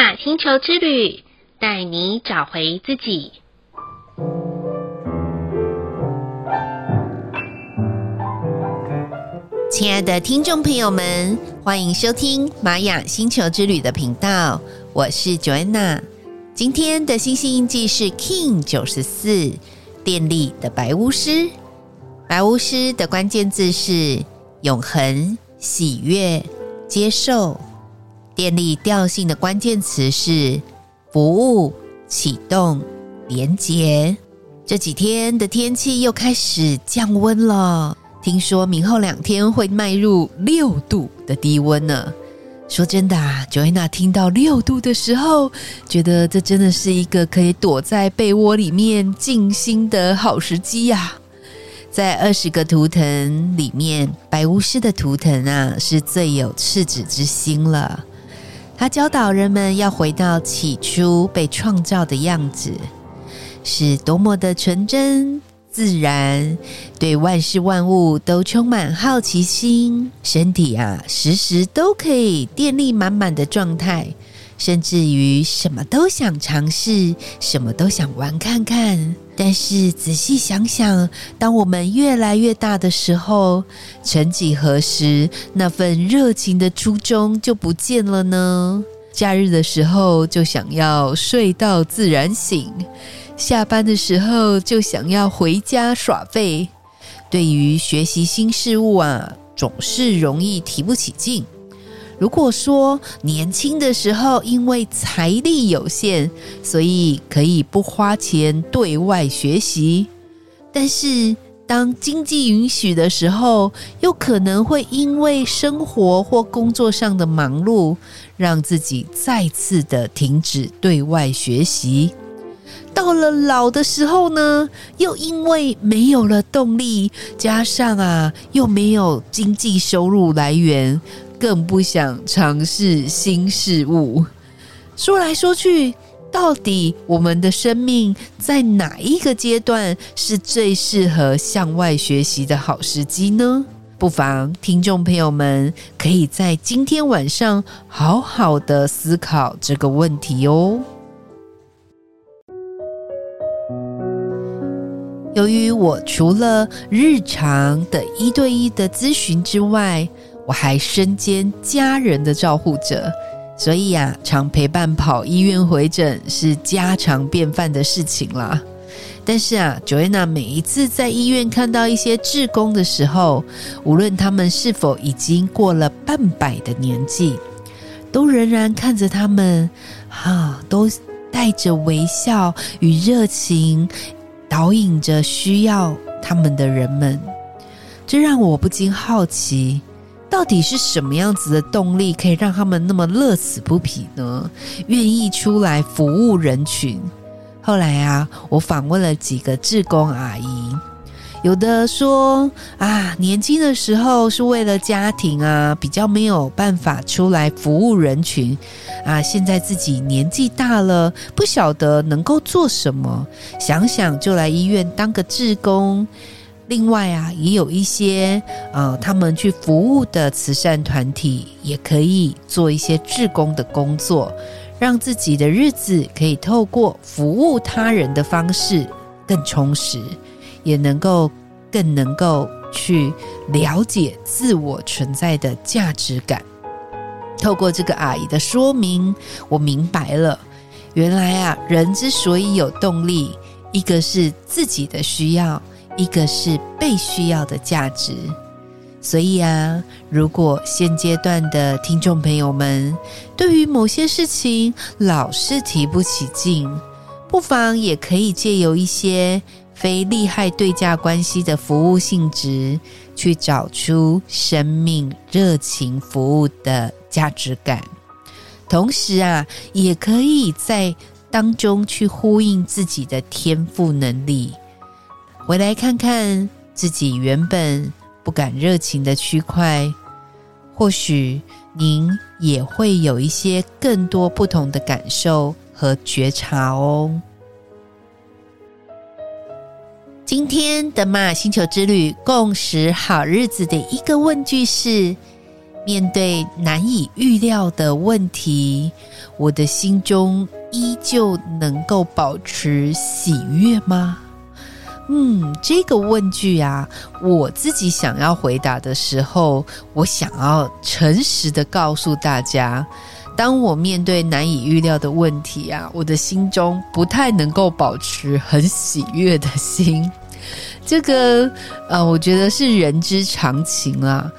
雅星球之旅，带你找回自己。亲爱的听众朋友们，欢迎收听玛雅星球之旅的频道，我是 Joanna。今天的星星印记是 King 九十四，电力的白巫师。白巫师的关键字是永恒、喜悦、接受。电力调性的关键词是服务、启动、连接。这几天的天气又开始降温了，听说明后两天会迈入六度的低温呢。说真的啊，Joanna 听到六度的时候，觉得这真的是一个可以躲在被窝里面静心的好时机呀。在二十个图腾里面，白巫师的图腾啊是最有赤子之心了。他教导人们要回到起初被创造的样子，是多么的纯真自然，对万事万物都充满好奇心，身体啊时时都可以电力满满的状态。甚至于什么都想尝试，什么都想玩看看。但是仔细想想，当我们越来越大的时候，曾几何时，那份热情的初衷就不见了呢？假日的时候就想要睡到自然醒，下班的时候就想要回家耍废。对于学习新事物啊，总是容易提不起劲。如果说年轻的时候因为财力有限，所以可以不花钱对外学习，但是当经济允许的时候，又可能会因为生活或工作上的忙碌，让自己再次的停止对外学习。到了老的时候呢，又因为没有了动力，加上啊又没有经济收入来源。更不想尝试新事物。说来说去，到底我们的生命在哪一个阶段是最适合向外学习的好时机呢？不妨听众朋友们可以在今天晚上好好的思考这个问题哦。由于我除了日常的一对一的咨询之外，我还身兼家人的照护者，所以呀、啊，常陪伴跑医院回诊是家常便饭的事情啦。但是啊，Joanna 每一次在医院看到一些志工的时候，无论他们是否已经过了半百的年纪，都仍然看着他们，哈、啊，都带着微笑与热情，导引着需要他们的人们。这让我不禁好奇。到底是什么样子的动力，可以让他们那么乐此不疲呢？愿意出来服务人群。后来啊，我访问了几个志工阿姨，有的说啊，年轻的时候是为了家庭啊，比较没有办法出来服务人群啊。现在自己年纪大了，不晓得能够做什么，想想就来医院当个志工。另外啊，也有一些呃，他们去服务的慈善团体，也可以做一些志工的工作，让自己的日子可以透过服务他人的方式更充实，也能够更能够去了解自我存在的价值感。透过这个阿姨的说明，我明白了，原来啊，人之所以有动力，一个是自己的需要。一个是被需要的价值，所以啊，如果现阶段的听众朋友们对于某些事情老是提不起劲，不妨也可以借由一些非利害对价关系的服务性质，去找出生命热情服务的价值感，同时啊，也可以在当中去呼应自己的天赋能力。回来看看自己原本不敢热情的区块，或许您也会有一些更多不同的感受和觉察哦。今天的马星球之旅共识好日子的一个问句是：面对难以预料的问题，我的心中依旧能够保持喜悦吗？嗯，这个问句啊，我自己想要回答的时候，我想要诚实的告诉大家，当我面对难以预料的问题啊，我的心中不太能够保持很喜悦的心。这个呃，我觉得是人之常情啊。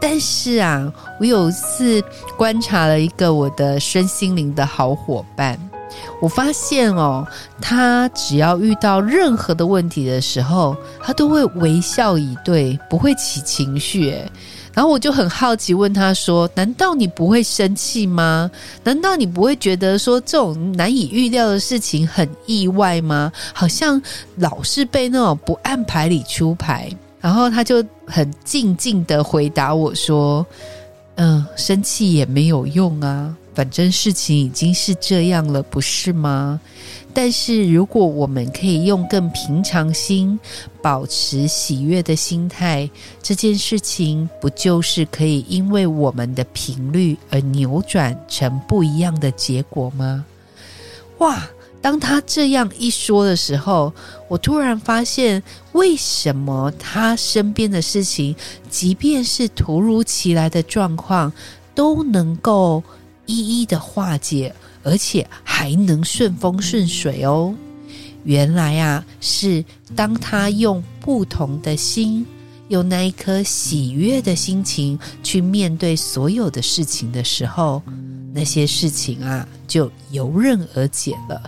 但是啊，我有一次观察了一个我的身心灵的好伙伴。我发现哦，他只要遇到任何的问题的时候，他都会微笑以对，不会起情绪。然后我就很好奇问他说：“难道你不会生气吗？难道你不会觉得说这种难以预料的事情很意外吗？好像老是被那种不按牌理出牌。”然后他就很静静的回答我说：“嗯，生气也没有用啊。”反正事情已经是这样了，不是吗？但是如果我们可以用更平常心，保持喜悦的心态，这件事情不就是可以因为我们的频率而扭转成不一样的结果吗？哇！当他这样一说的时候，我突然发现，为什么他身边的事情，即便是突如其来的状况，都能够。一一的化解，而且还能顺风顺水哦。原来啊，是当他用不同的心，用那一颗喜悦的心情去面对所有的事情的时候，那些事情啊就游刃而解了。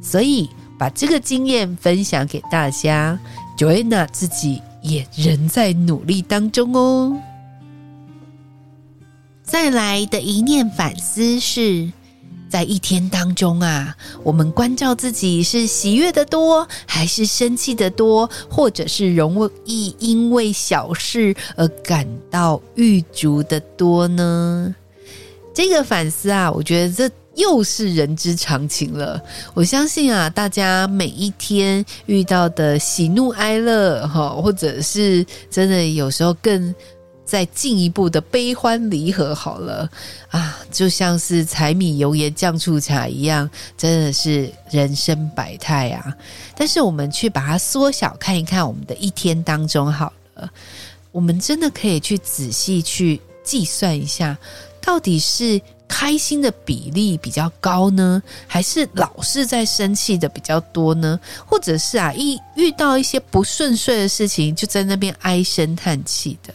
所以把这个经验分享给大家，Joanna 自己也仍在努力当中哦。再来的一念反思是，在一天当中啊，我们关照自己是喜悦的多，还是生气的多，或者是容易因为小事而感到郁卒的多呢？这个反思啊，我觉得这又是人之常情了。我相信啊，大家每一天遇到的喜怒哀乐，哈，或者是真的有时候更。再进一步的悲欢离合，好了啊，就像是柴米油盐酱醋茶一样，真的是人生百态啊。但是我们去把它缩小看一看，我们的一天当中，好了，我们真的可以去仔细去计算一下，到底是开心的比例比较高呢，还是老是在生气的比较多呢？或者是啊，一遇到一些不顺遂的事情，就在那边唉声叹气的。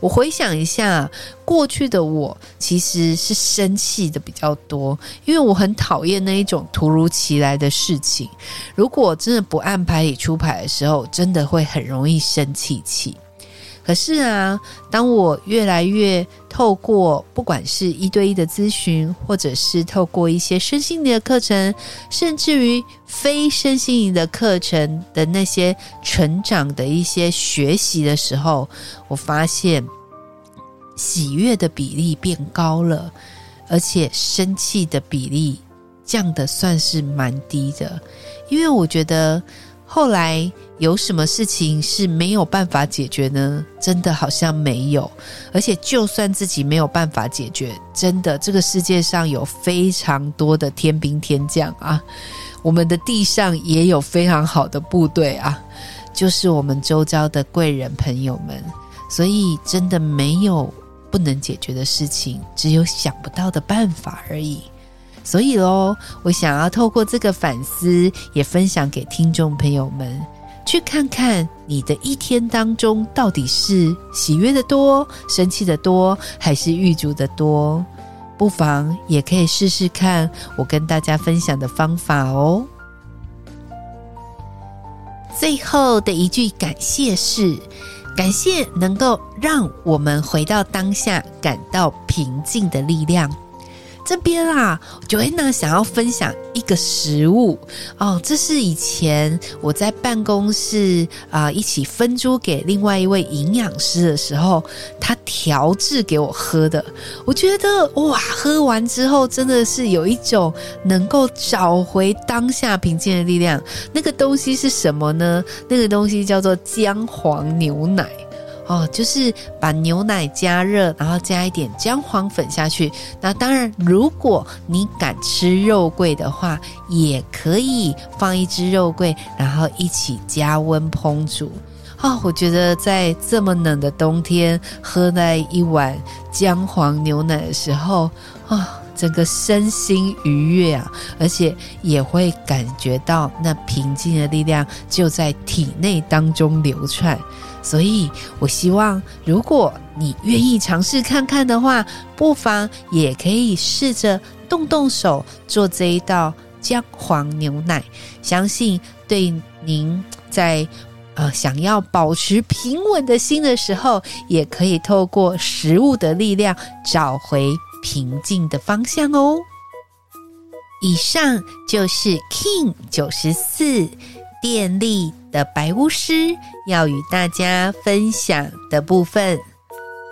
我回想一下，过去的我其实是生气的比较多，因为我很讨厌那一种突如其来的事情。如果真的不按牌理出牌的时候，真的会很容易生气气。可是啊，当我越来越透过不管是一对一的咨询，或者是透过一些身心灵的课程，甚至于非身心灵的课程的那些成长的一些学习的时候，我发现喜悦的比例变高了，而且生气的比例降得算是蛮低的，因为我觉得。后来有什么事情是没有办法解决呢？真的好像没有，而且就算自己没有办法解决，真的这个世界上有非常多的天兵天将啊，我们的地上也有非常好的部队啊，就是我们周遭的贵人朋友们，所以真的没有不能解决的事情，只有想不到的办法而已。所以喽，我想要透过这个反思，也分享给听众朋友们，去看看你的一天当中到底是喜悦的多、生气的多，还是郁卒的多？不妨也可以试试看我跟大家分享的方法哦。最后的一句感谢是：感谢能够让我们回到当下，感到平静的力量。这边啊，Joanna 想要分享一个食物哦，这是以前我在办公室啊、一起分租给另外一位营养师的时候，他调制给我喝的。我觉得哇，喝完之后真的是有一种能够找回当下平静的力量。那个东西是什么呢？那个东西叫做姜黄牛奶。哦，就是把牛奶加热，然后加一点姜黄粉下去。那当然，如果你敢吃肉桂的话，也可以放一只肉桂，然后一起加温烹煮。哦，我觉得在这么冷的冬天，喝那一碗姜黄牛奶的时候，啊、整个身心愉悦啊，而且也会感觉到那平静的力量就在体内当中流窜。所以，我希望如果你愿意尝试看看的话，不妨也可以试着动动手做这一道姜黄牛奶。相信对您在呃想要保持平稳的心的时候，也可以透过食物的力量找回。平静的方向哦。以上就是 King 九十四电力的白巫师要与大家分享的部分。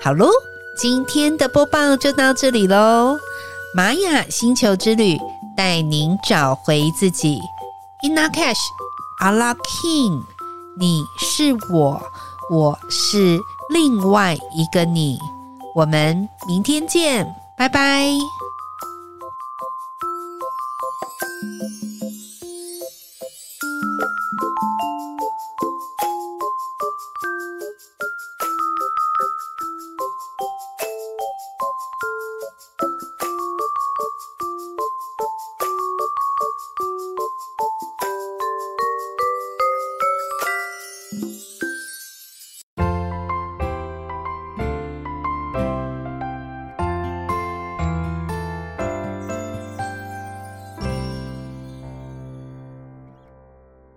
好喽，今天的播报就到这里喽。玛雅星球之旅带您找回自己。Ina Cash Ala King，你是我，我是另外一个你。我们明天见。拜拜。